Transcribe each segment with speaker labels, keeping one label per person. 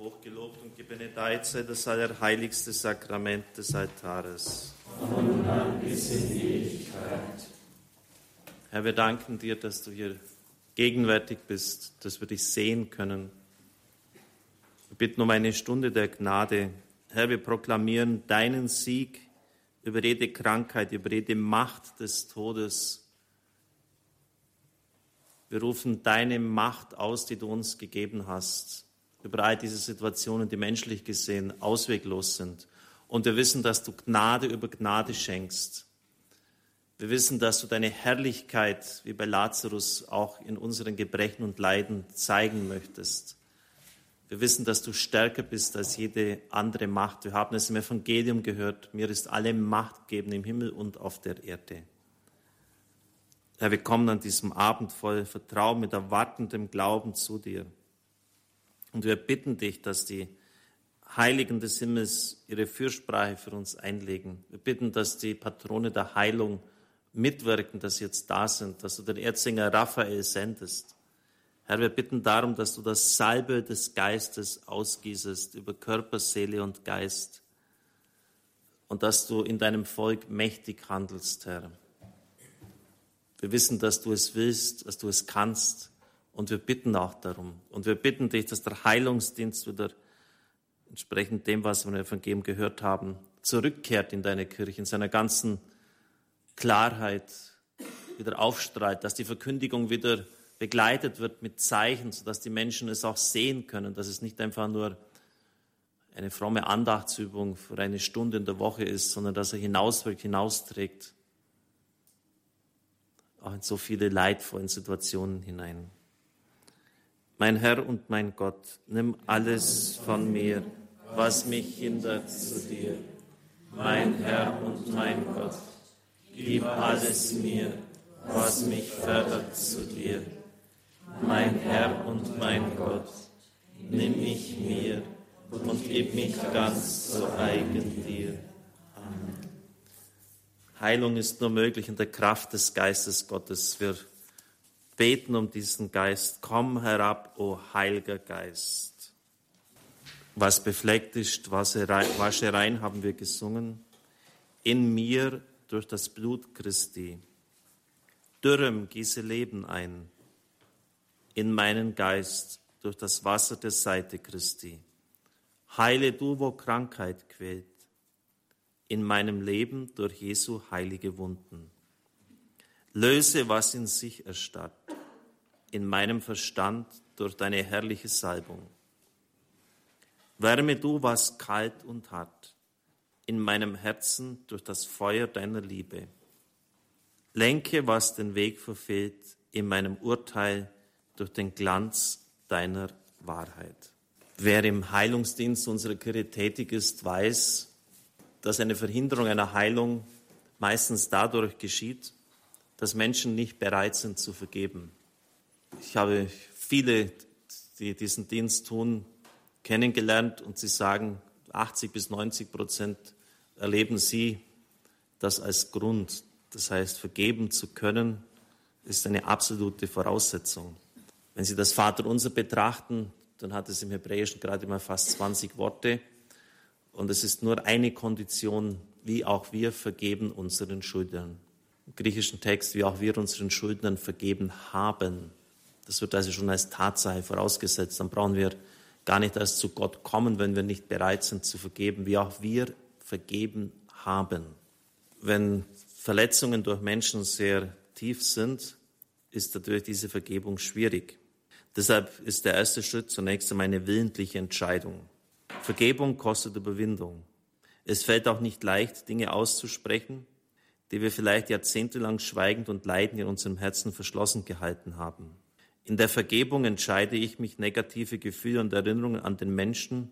Speaker 1: hochgelobt und gebenedeit sei das allerheiligste Sakrament des Altares. Herr, wir danken dir, dass du hier gegenwärtig bist, dass wir dich sehen können. Wir bitten um eine Stunde der Gnade. Herr, wir proklamieren deinen Sieg über jede Krankheit, über jede Macht des Todes. Wir rufen deine Macht aus, die du uns gegeben hast, all diese Situationen, die menschlich gesehen ausweglos sind. Und wir wissen, dass du Gnade über Gnade schenkst. Wir wissen, dass du deine Herrlichkeit, wie bei Lazarus, auch in unseren Gebrechen und Leiden zeigen möchtest. Wir wissen, dass du stärker bist als jede andere Macht. Wir haben es im Evangelium gehört. Mir ist alle Macht gegeben im Himmel und auf der Erde. Herr, wir kommen an diesem Abend voll Vertrauen, mit erwartendem Glauben zu dir. Und wir bitten dich, dass die Heiligen des Himmels ihre Fürsprache für uns einlegen. Wir bitten, dass die Patrone der Heilung mitwirken, dass sie jetzt da sind, dass du den Erzinger Raphael sendest. Herr, wir bitten darum, dass du das Salbe des Geistes ausgießest über Körper, Seele und Geist und dass du in deinem Volk mächtig handelst, Herr. Wir wissen, dass du es willst, dass du es kannst und wir bitten auch darum. Und wir bitten dich, dass der Heilungsdienst wieder entsprechend dem, was wir im Evangelium gehört haben, zurückkehrt in deine Kirche, in seiner ganzen Klarheit wieder aufstrahlt, dass die Verkündigung wieder begleitet wird mit Zeichen, sodass die Menschen es auch sehen können, dass es nicht einfach nur eine fromme Andachtsübung für eine Stunde in der Woche ist, sondern dass er hinauswirkt, hinausträgt auch in so viele leidvollen Situationen hinein. Mein Herr und mein Gott, nimm alles von mir, was mich hindert zu dir. Mein Herr und mein Gott, gib alles mir, was mich fördert zu dir. Mein Herr und mein Gott, nimm mich mir und gib mich ganz zu eigen dir. Heilung ist nur möglich in der Kraft des Geistes Gottes. Wir beten um diesen Geist. Komm herab, o Heiliger Geist. Was befleckt ist, wasche rein, haben wir gesungen. In mir durch das Blut Christi. Dürrem gieße Leben ein. In meinen Geist durch das Wasser der Seite Christi. Heile du, wo Krankheit quält in meinem Leben durch Jesu heilige Wunden. Löse, was in sich erstarrt, in meinem Verstand durch deine herrliche Salbung. Wärme du, was kalt und hart, in meinem Herzen durch das Feuer deiner Liebe. Lenke, was den Weg verfehlt, in meinem Urteil durch den Glanz deiner Wahrheit. Wer im Heilungsdienst unserer Kirche tätig ist, weiß, dass eine Verhinderung einer Heilung meistens dadurch geschieht, dass Menschen nicht bereit sind zu vergeben. Ich habe viele, die diesen Dienst tun, kennengelernt und sie sagen, 80 bis 90 Prozent erleben sie das als Grund. Das heißt, vergeben zu können, ist eine absolute Voraussetzung. Wenn Sie das Vaterunser betrachten, dann hat es im Hebräischen gerade mal fast 20 Worte. Und es ist nur eine Kondition, wie auch wir vergeben unseren Schuldnern. Griechischen Text, wie auch wir unseren Schuldnern vergeben haben. Das wird also schon als Tatsache vorausgesetzt. Dann brauchen wir gar nicht erst zu Gott kommen, wenn wir nicht bereit sind zu vergeben, wie auch wir vergeben haben. Wenn Verletzungen durch Menschen sehr tief sind, ist natürlich diese Vergebung schwierig. Deshalb ist der erste Schritt zunächst einmal eine willentliche Entscheidung. Vergebung kostet Überwindung. Es fällt auch nicht leicht, Dinge auszusprechen, die wir vielleicht jahrzehntelang schweigend und leidend in unserem Herzen verschlossen gehalten haben. In der Vergebung entscheide ich mich, negative Gefühle und Erinnerungen an den Menschen,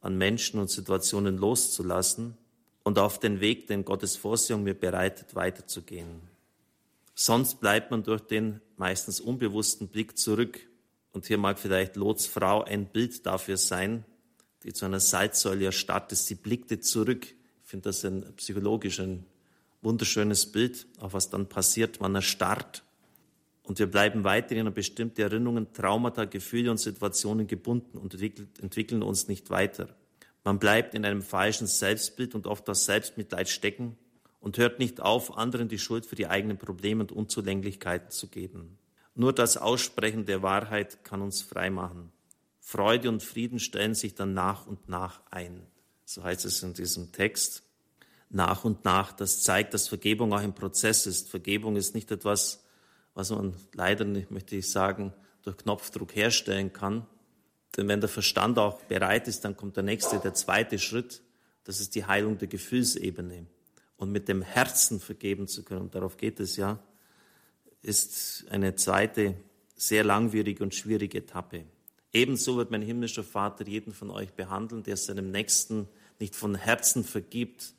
Speaker 1: an Menschen und Situationen loszulassen und auf den Weg, den Gottes Vorsehung mir bereitet, weiterzugehen. Sonst bleibt man durch den meistens unbewussten Blick zurück. Und hier mag vielleicht Lots Frau ein Bild dafür sein, die zu einer Salzsäule erstarrt ist. Sie blickte zurück. Ich finde das ein psychologisch ein wunderschönes Bild, auch was dann passiert. Man erstarrt. Und wir bleiben weiterhin an bestimmte Erinnerungen, Traumata, Gefühle und Situationen gebunden und entwickeln uns nicht weiter. Man bleibt in einem falschen Selbstbild und oft das Selbstmitleid stecken und hört nicht auf, anderen die Schuld für die eigenen Probleme und Unzulänglichkeiten zu geben. Nur das Aussprechen der Wahrheit kann uns frei machen. Freude und Frieden stellen sich dann nach und nach ein. So heißt es in diesem Text. Nach und nach, das zeigt, dass Vergebung auch ein Prozess ist. Vergebung ist nicht etwas, was man leider nicht, möchte ich sagen, durch Knopfdruck herstellen kann. Denn wenn der Verstand auch bereit ist, dann kommt der nächste, der zweite Schritt. Das ist die Heilung der Gefühlsebene und mit dem Herzen vergeben zu können, und darauf geht es ja, ist eine zweite sehr langwierige und schwierige Etappe. Ebenso wird mein himmlischer Vater jeden von euch behandeln, der seinem Nächsten nicht von Herzen vergibt.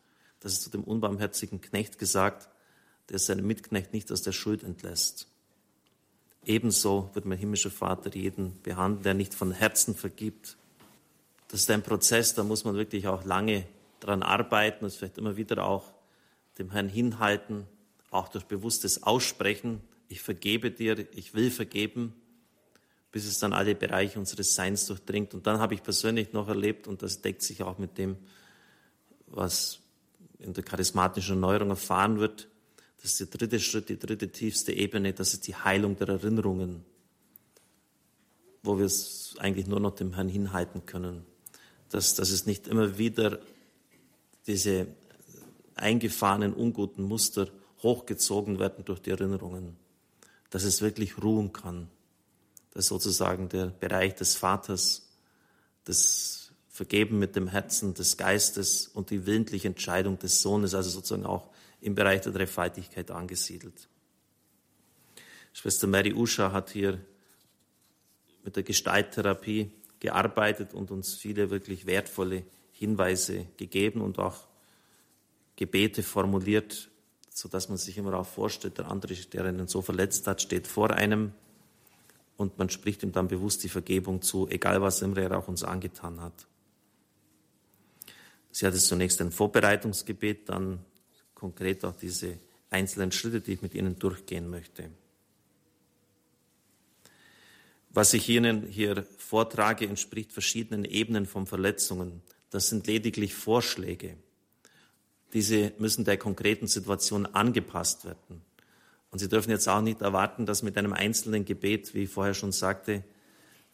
Speaker 1: Das ist zu dem unbarmherzigen Knecht gesagt, der seinen Mitknecht nicht aus der Schuld entlässt. Ebenso wird mein himmlischer Vater jeden behandeln, der nicht von Herzen vergibt. Das ist ein Prozess, da muss man wirklich auch lange daran arbeiten und vielleicht immer wieder auch dem Herrn hinhalten, auch durch bewusstes Aussprechen, ich vergebe dir, ich will vergeben, bis es dann alle Bereiche unseres Seins durchdringt. Und dann habe ich persönlich noch erlebt, und das deckt sich auch mit dem, was in der charismatischen Erneuerung erfahren wird, das ist der dritte Schritt, die dritte tiefste Ebene, das ist die Heilung der Erinnerungen, wo wir es eigentlich nur noch dem Herrn hinhalten können. Dass, dass es nicht immer wieder diese eingefahrenen unguten Muster hochgezogen werden durch die Erinnerungen, dass es wirklich ruhen kann. Das ist sozusagen der Bereich des Vaters, das Vergeben mit dem Herzen des Geistes und die willentliche Entscheidung des Sohnes, also sozusagen auch im Bereich der Dreifaltigkeit angesiedelt. Schwester Mary Usha hat hier mit der Gestalttherapie gearbeitet und uns viele wirklich wertvolle Hinweise gegeben und auch Gebete formuliert, so dass man sich immer auch vorstellt, der andere, der einen so verletzt hat, steht vor einem und man spricht ihm dann bewusst die Vergebung zu, egal was immer er auch uns angetan hat. Sie hatte zunächst ein Vorbereitungsgebet, dann konkret auch diese einzelnen Schritte, die ich mit Ihnen durchgehen möchte. Was ich Ihnen hier vortrage, entspricht verschiedenen Ebenen von Verletzungen. Das sind lediglich Vorschläge. Diese müssen der konkreten Situation angepasst werden. Und Sie dürfen jetzt auch nicht erwarten, dass mit einem einzelnen Gebet, wie ich vorher schon sagte,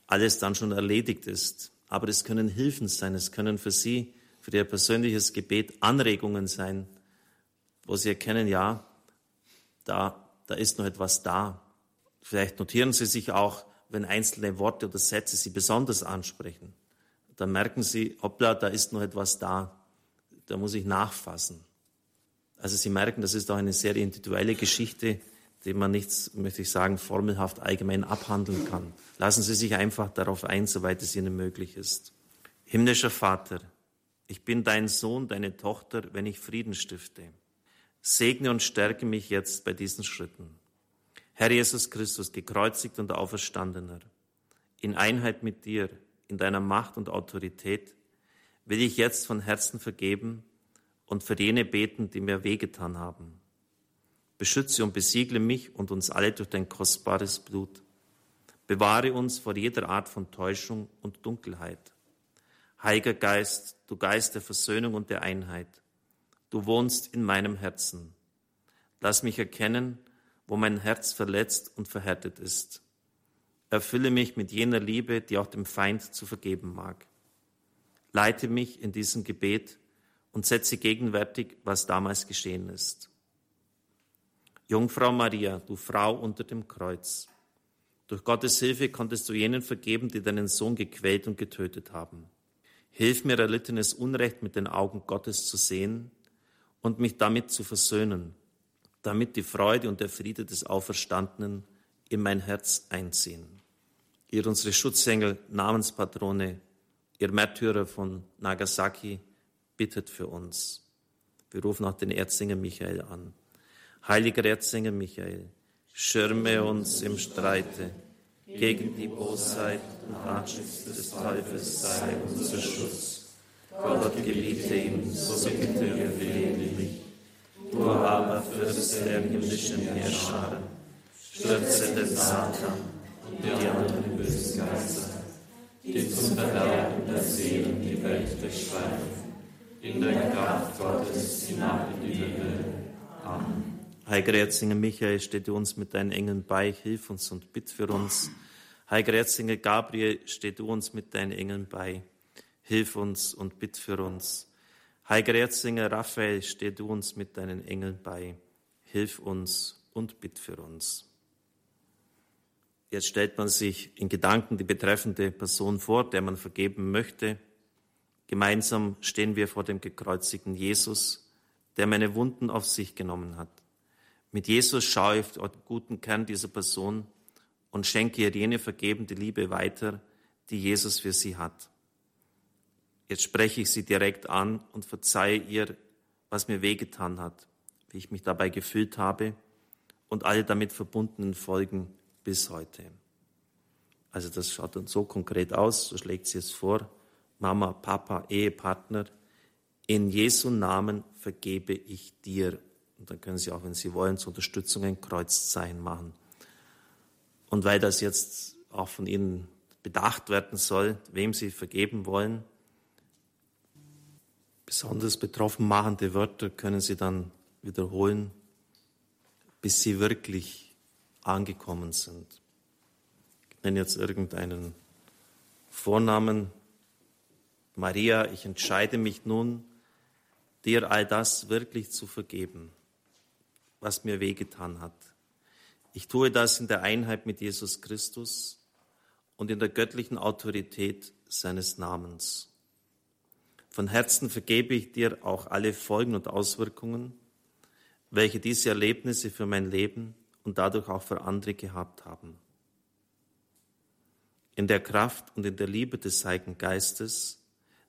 Speaker 1: alles dann schon erledigt ist. Aber es können Hilfen sein, es können für Sie, für Ihr persönliches Gebet Anregungen sein, wo Sie erkennen, ja, da, da ist noch etwas da. Vielleicht notieren Sie sich auch, wenn einzelne Worte oder Sätze Sie besonders ansprechen. Dann merken Sie, hoppla, da ist noch etwas da da muss ich nachfassen. Also Sie merken, das ist auch eine sehr individuelle Geschichte, die man nicht, möchte ich sagen, formelhaft allgemein abhandeln kann. Lassen Sie sich einfach darauf ein, soweit es Ihnen möglich ist. Himmlischer Vater, ich bin dein Sohn, deine Tochter, wenn ich Frieden stifte. Segne und stärke mich jetzt bei diesen Schritten. Herr Jesus Christus, gekreuzigt und auferstandener, in Einheit mit dir, in deiner Macht und Autorität, will ich jetzt von Herzen vergeben und für jene beten, die mir wehgetan haben. Beschütze und besiegle mich und uns alle durch dein kostbares Blut. Bewahre uns vor jeder Art von Täuschung und Dunkelheit. Heiliger Geist, du Geist der Versöhnung und der Einheit, du wohnst in meinem Herzen. Lass mich erkennen, wo mein Herz verletzt und verhärtet ist. Erfülle mich mit jener Liebe, die auch dem Feind zu vergeben mag. Leite mich in diesem Gebet und setze gegenwärtig, was damals geschehen ist. Jungfrau Maria, du Frau unter dem Kreuz, durch Gottes Hilfe konntest du jenen vergeben, die deinen Sohn gequält und getötet haben. Hilf mir, erlittenes Unrecht mit den Augen Gottes zu sehen und mich damit zu versöhnen, damit die Freude und der Friede des Auferstandenen in mein Herz einziehen. Ihr unsere Schutzengel, Namenspatrone, Ihr Märtyrer von Nagasaki bittet für uns. Wir rufen auch den Erzsänger Michael an. Heiliger Erzsänger Michael, schirme uns im Streite. Gegen die Bosheit und Ratschluss des Teufels sei unser Schutz. Gott gebiete ihm, so bitte wir flehen dich. Du aber Fürst der himmlischen Herrscher,
Speaker 2: Stürze den Satan und die anderen bösen Geister, die zum Verderben der Seelen die Welt durchstreifen. In der Kraft Gottes hinab in die Hölle. Amen.
Speaker 1: Heiliger Erzengel Michael, steht du uns mit deinen Engeln bei, hilf uns und bitt für uns. Heiliger Erzengel Gabriel, steht du uns mit deinen Engeln bei, hilf uns und bitt für uns. Heiliger Erzengel Raphael, steht du uns mit deinen Engeln bei, hilf uns und bitt für uns. Jetzt stellt man sich in Gedanken die betreffende Person vor, der man vergeben möchte. Gemeinsam stehen wir vor dem gekreuzigten Jesus, der meine Wunden auf sich genommen hat. Mit Jesus schaue ich auf den guten Kern dieser Person und schenke ihr jene vergebende Liebe weiter, die Jesus für sie hat. Jetzt spreche ich sie direkt an und verzeihe ihr, was mir wehgetan hat, wie ich mich dabei gefühlt habe und alle damit verbundenen Folgen bis heute. Also das schaut dann so konkret aus, so schlägt sie es vor. Mama, Papa, Ehepartner, in Jesu Namen vergebe ich dir. Und dann können Sie auch, wenn Sie wollen, zur Unterstützung ein Kreuzzeichen machen. Und weil das jetzt auch von Ihnen bedacht werden soll, wem Sie vergeben wollen, besonders betroffen machende Wörter können Sie dann wiederholen, bis Sie wirklich angekommen sind nenne jetzt irgendeinen Vornamen. Maria, ich entscheide mich nun, dir all das wirklich zu vergeben, was mir wehgetan hat. Ich tue das in der Einheit mit Jesus Christus und in der göttlichen Autorität seines Namens. Von Herzen vergebe ich dir auch alle Folgen und Auswirkungen, welche diese Erlebnisse für mein Leben und dadurch auch für andere gehabt haben in der Kraft und in der Liebe des Heiligen Geistes,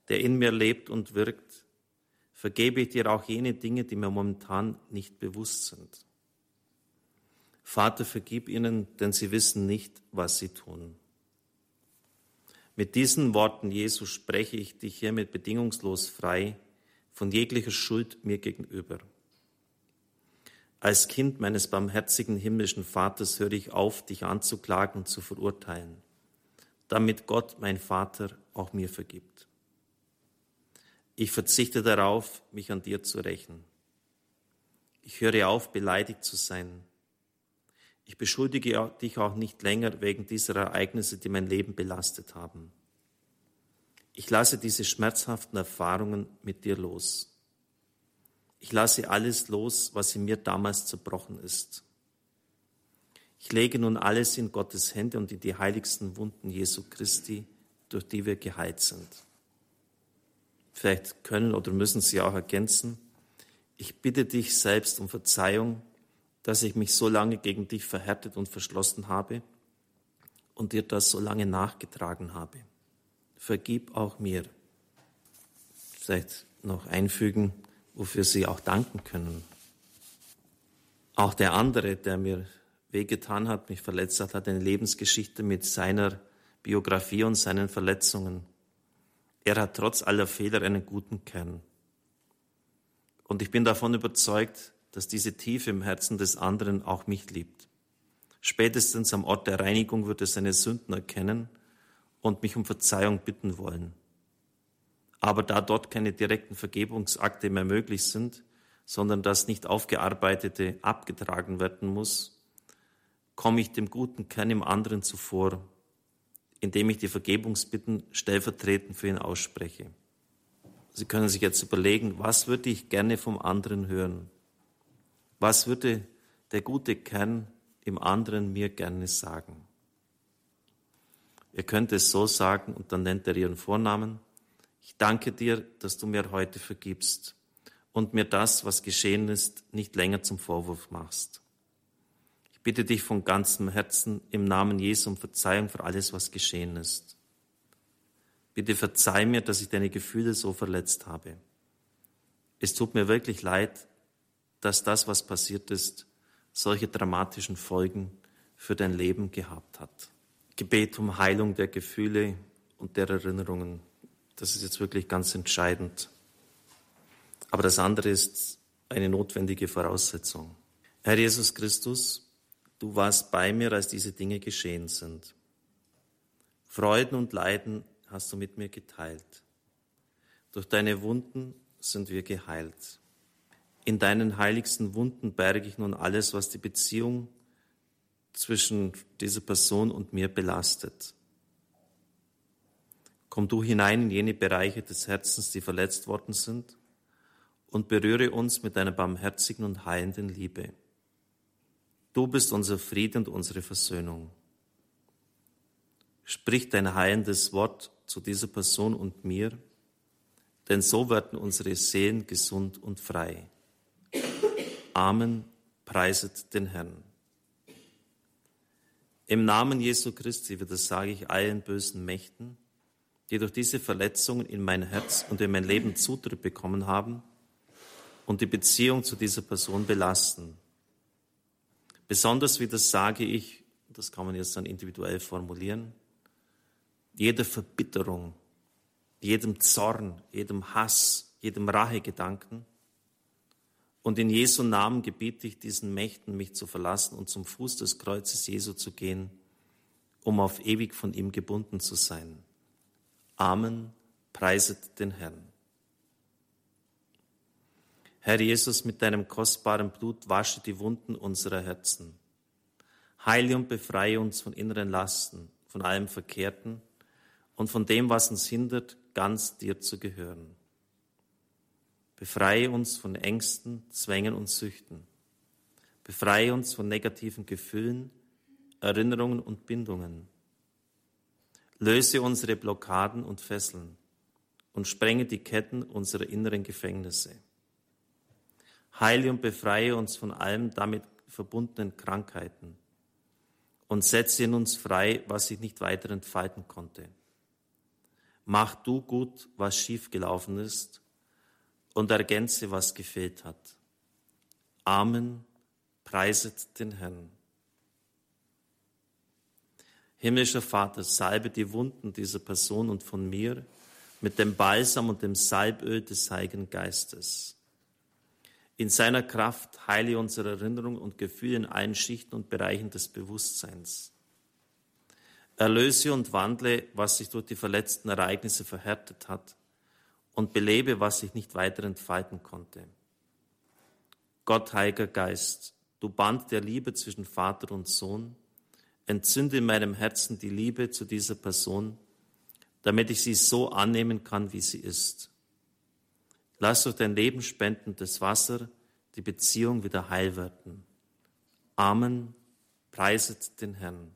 Speaker 1: der in mir lebt und wirkt, vergebe ich dir auch jene Dinge, die mir momentan nicht bewusst sind. Vater, vergib ihnen, denn sie wissen nicht, was sie tun. Mit diesen Worten, Jesus, spreche ich dich hiermit bedingungslos frei von jeglicher Schuld mir gegenüber. Als Kind meines barmherzigen himmlischen Vaters höre ich auf, dich anzuklagen und zu verurteilen damit Gott, mein Vater, auch mir vergibt. Ich verzichte darauf, mich an dir zu rächen. Ich höre auf, beleidigt zu sein. Ich beschuldige dich auch nicht länger wegen dieser Ereignisse, die mein Leben belastet haben. Ich lasse diese schmerzhaften Erfahrungen mit dir los. Ich lasse alles los, was in mir damals zerbrochen ist. Ich lege nun alles in Gottes Hände und in die heiligsten Wunden Jesu Christi, durch die wir geheilt sind. Vielleicht können oder müssen Sie auch ergänzen, ich bitte dich selbst um Verzeihung, dass ich mich so lange gegen dich verhärtet und verschlossen habe und dir das so lange nachgetragen habe. Vergib auch mir. Vielleicht noch einfügen, wofür Sie auch danken können. Auch der andere, der mir wehgetan hat, mich verletzt hat, hat eine Lebensgeschichte mit seiner Biografie und seinen Verletzungen. Er hat trotz aller Fehler einen guten Kern. Und ich bin davon überzeugt, dass diese Tiefe im Herzen des anderen auch mich liebt. Spätestens am Ort der Reinigung wird er seine Sünden erkennen und mich um Verzeihung bitten wollen. Aber da dort keine direkten Vergebungsakte mehr möglich sind, sondern das nicht aufgearbeitete abgetragen werden muss, komme ich dem guten Kern im anderen zuvor, indem ich die Vergebungsbitten stellvertretend für ihn ausspreche. Sie können sich jetzt überlegen, was würde ich gerne vom anderen hören? Was würde der gute Kern im anderen mir gerne sagen? Ihr könnt es so sagen und dann nennt er ihren Vornamen. Ich danke dir, dass du mir heute vergibst und mir das, was geschehen ist, nicht länger zum Vorwurf machst bitte dich von ganzem Herzen im Namen Jesu um Verzeihung für alles, was geschehen ist. Bitte verzeih mir, dass ich deine Gefühle so verletzt habe. Es tut mir wirklich leid, dass das, was passiert ist, solche dramatischen Folgen für dein Leben gehabt hat. Gebet um Heilung der Gefühle und der Erinnerungen, das ist jetzt wirklich ganz entscheidend. Aber das andere ist eine notwendige Voraussetzung. Herr Jesus Christus, du warst bei mir, als diese Dinge geschehen sind. Freuden und Leiden hast du mit mir geteilt. Durch deine Wunden sind wir geheilt. In deinen heiligsten Wunden berge ich nun alles, was die Beziehung zwischen dieser Person und mir belastet. Komm du hinein in jene Bereiche des Herzens, die verletzt worden sind, und berühre uns mit deiner barmherzigen und heilenden Liebe. Du bist unser Frieden und unsere Versöhnung. Sprich dein heilendes Wort zu dieser Person und mir, denn so werden unsere Seelen gesund und frei. Amen, preiset den Herrn. Im Namen Jesu Christi, wie das sage ich allen bösen Mächten, die durch diese Verletzungen in mein Herz und in mein Leben Zutritt bekommen haben und die Beziehung zu dieser Person belasten. Besonders, wie das sage ich, das kann man jetzt dann individuell formulieren, jeder Verbitterung, jedem Zorn, jedem Hass, jedem Rachegedanken. Und in Jesu Namen gebiete ich diesen Mächten, mich zu verlassen und zum Fuß des Kreuzes Jesu zu gehen, um auf ewig von ihm gebunden zu sein. Amen, preiset den Herrn. Herr Jesus, mit deinem kostbaren Blut wasche die Wunden unserer Herzen. Heile und befreie uns von inneren Lasten, von allem Verkehrten und von dem, was uns hindert, ganz dir zu gehören. Befreie uns von Ängsten, Zwängen und Süchten. Befreie uns von negativen Gefühlen, Erinnerungen und Bindungen. Löse unsere Blockaden und Fesseln und sprenge die Ketten unserer inneren Gefängnisse. Heile und befreie uns von allem damit verbundenen Krankheiten und setze in uns frei, was sich nicht weiter entfalten konnte. Mach du gut, was schiefgelaufen ist und ergänze, was gefehlt hat. Amen. Preiset den Herrn. Himmlischer Vater, salbe die Wunden dieser Person und von mir mit dem Balsam und dem Salböl des Heiligen Geistes. In seiner Kraft heile unsere Erinnerung und Gefühle in allen Schichten und Bereichen des Bewusstseins. Erlöse und wandle, was sich durch die verletzten Ereignisse verhärtet hat und belebe, was sich nicht weiter entfalten konnte. Gott, Heiliger Geist, du Band der Liebe zwischen Vater und Sohn, entzünde in meinem Herzen die Liebe zu dieser Person, damit ich sie so annehmen kann, wie sie ist. Lass durch dein Leben spendendes Wasser die Beziehung wieder heil werden. Amen. Preiset den Herrn.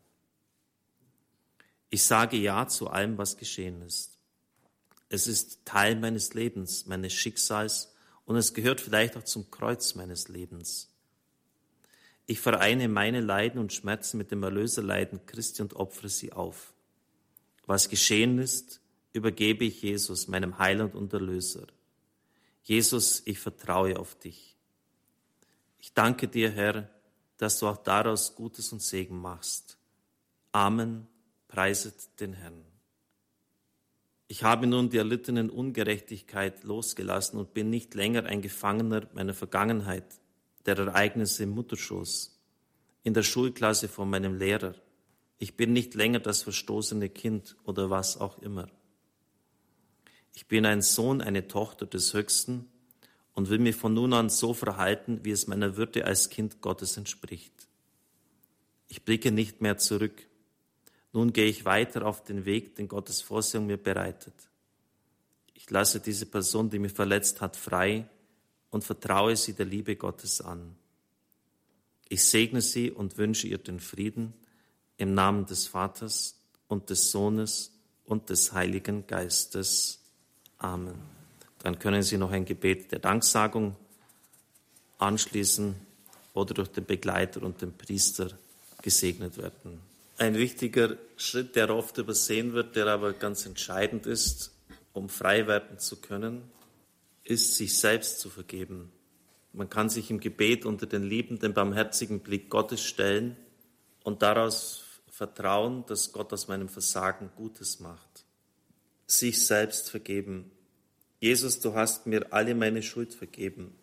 Speaker 1: Ich sage Ja zu allem, was geschehen ist. Es ist Teil meines Lebens, meines Schicksals und es gehört vielleicht auch zum Kreuz meines Lebens. Ich vereine meine Leiden und Schmerzen mit dem Erlöserleiden Christi und opfere sie auf. Was geschehen ist, übergebe ich Jesus, meinem Heiland und Erlöser. Jesus, ich vertraue auf dich. Ich danke dir, Herr, dass du auch daraus Gutes und Segen machst. Amen. Preiset den Herrn. Ich habe nun die erlittenen Ungerechtigkeit losgelassen und bin nicht länger ein Gefangener meiner Vergangenheit, der Ereignisse im Mutterschoß, in der Schulklasse von meinem Lehrer. Ich bin nicht länger das verstoßene Kind oder was auch immer. Ich bin ein Sohn, eine Tochter des Höchsten und will mich von nun an so verhalten, wie es meiner Würde als Kind Gottes entspricht. Ich blicke nicht mehr zurück. Nun gehe ich weiter auf den Weg, den Gottes Vorsehung mir bereitet. Ich lasse diese Person, die mich verletzt hat, frei und vertraue sie der Liebe Gottes an. Ich segne sie und wünsche ihr den Frieden im Namen des Vaters und des Sohnes und des Heiligen Geistes. Amen. Dann können Sie noch ein Gebet der Danksagung anschließen oder durch den Begleiter und den Priester gesegnet werden. Ein wichtiger Schritt, der oft übersehen wird, der aber ganz entscheidend ist, um frei werden zu können, ist, sich selbst zu vergeben. Man kann sich im Gebet unter den liebenden, barmherzigen Blick Gottes stellen und daraus vertrauen, dass Gott aus meinem Versagen Gutes macht sich selbst vergeben. Jesus, du hast mir alle meine Schuld vergeben.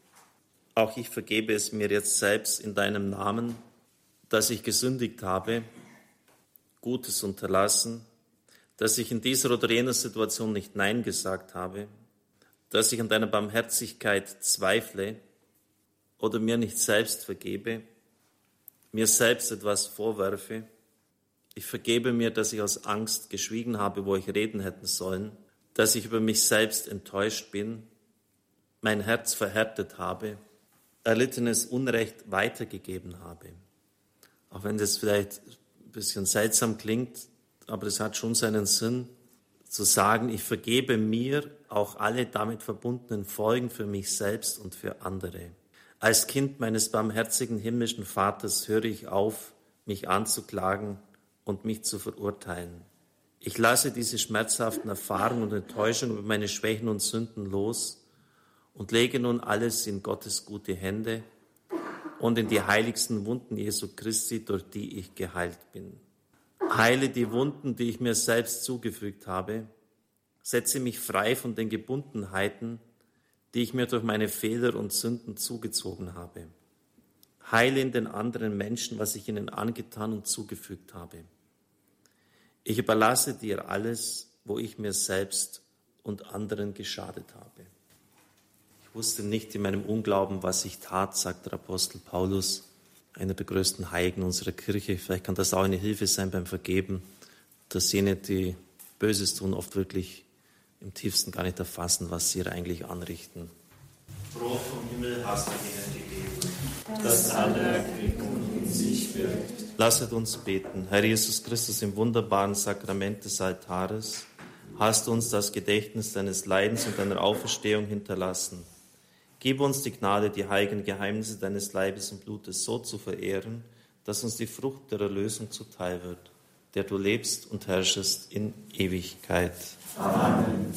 Speaker 1: Auch ich vergebe es mir jetzt selbst in deinem Namen, dass ich gesündigt habe, Gutes unterlassen, dass ich in dieser oder jener Situation nicht Nein gesagt habe, dass ich an deiner Barmherzigkeit zweifle oder mir nicht selbst vergebe, mir selbst etwas vorwerfe. Ich vergebe mir, dass ich aus Angst geschwiegen habe, wo ich reden hätten sollen, dass ich über mich selbst enttäuscht bin, mein Herz verhärtet habe, erlittenes Unrecht weitergegeben habe. Auch wenn das vielleicht ein bisschen seltsam klingt, aber es hat schon seinen Sinn, zu sagen, ich vergebe mir auch alle damit verbundenen Folgen für mich selbst und für andere. Als Kind meines barmherzigen himmlischen Vaters höre ich auf, mich anzuklagen und mich zu verurteilen. Ich lasse diese schmerzhaften Erfahrungen und Enttäuschungen über meine Schwächen und Sünden los und lege nun alles in Gottes gute Hände und in die heiligsten Wunden Jesu Christi, durch die ich geheilt bin. Heile die Wunden, die ich mir selbst zugefügt habe, setze mich frei von den Gebundenheiten, die ich mir durch meine Fehler und Sünden zugezogen habe. Heile in den anderen Menschen, was ich ihnen angetan und zugefügt habe. Ich überlasse dir alles, wo ich mir selbst und anderen geschadet habe. Ich wusste nicht in meinem Unglauben, was ich tat, sagt der Apostel Paulus, einer der größten Heiligen unserer Kirche. Vielleicht kann das auch eine Hilfe sein beim Vergeben, dass jene, die Böses tun, oft wirklich im tiefsten gar nicht erfassen, was sie eigentlich anrichten.
Speaker 2: Brot vom Himmel hast du ihnen gegeben, das alle Erquickung in sich wirkt.
Speaker 1: Lasset uns beten. Herr Jesus Christus, im wunderbaren Sakrament des Altares hast du uns das Gedächtnis deines Leidens und deiner Auferstehung hinterlassen. Gib uns die Gnade, die heiligen Geheimnisse deines Leibes und Blutes so zu verehren, dass uns die Frucht der Erlösung zuteil wird, der du lebst und herrschest in Ewigkeit. Amen.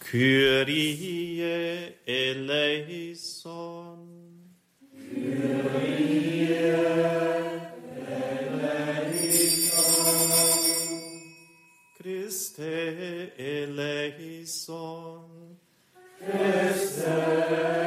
Speaker 1: Kyrie eleison. Kyrie Christe eleison. Christe eleison.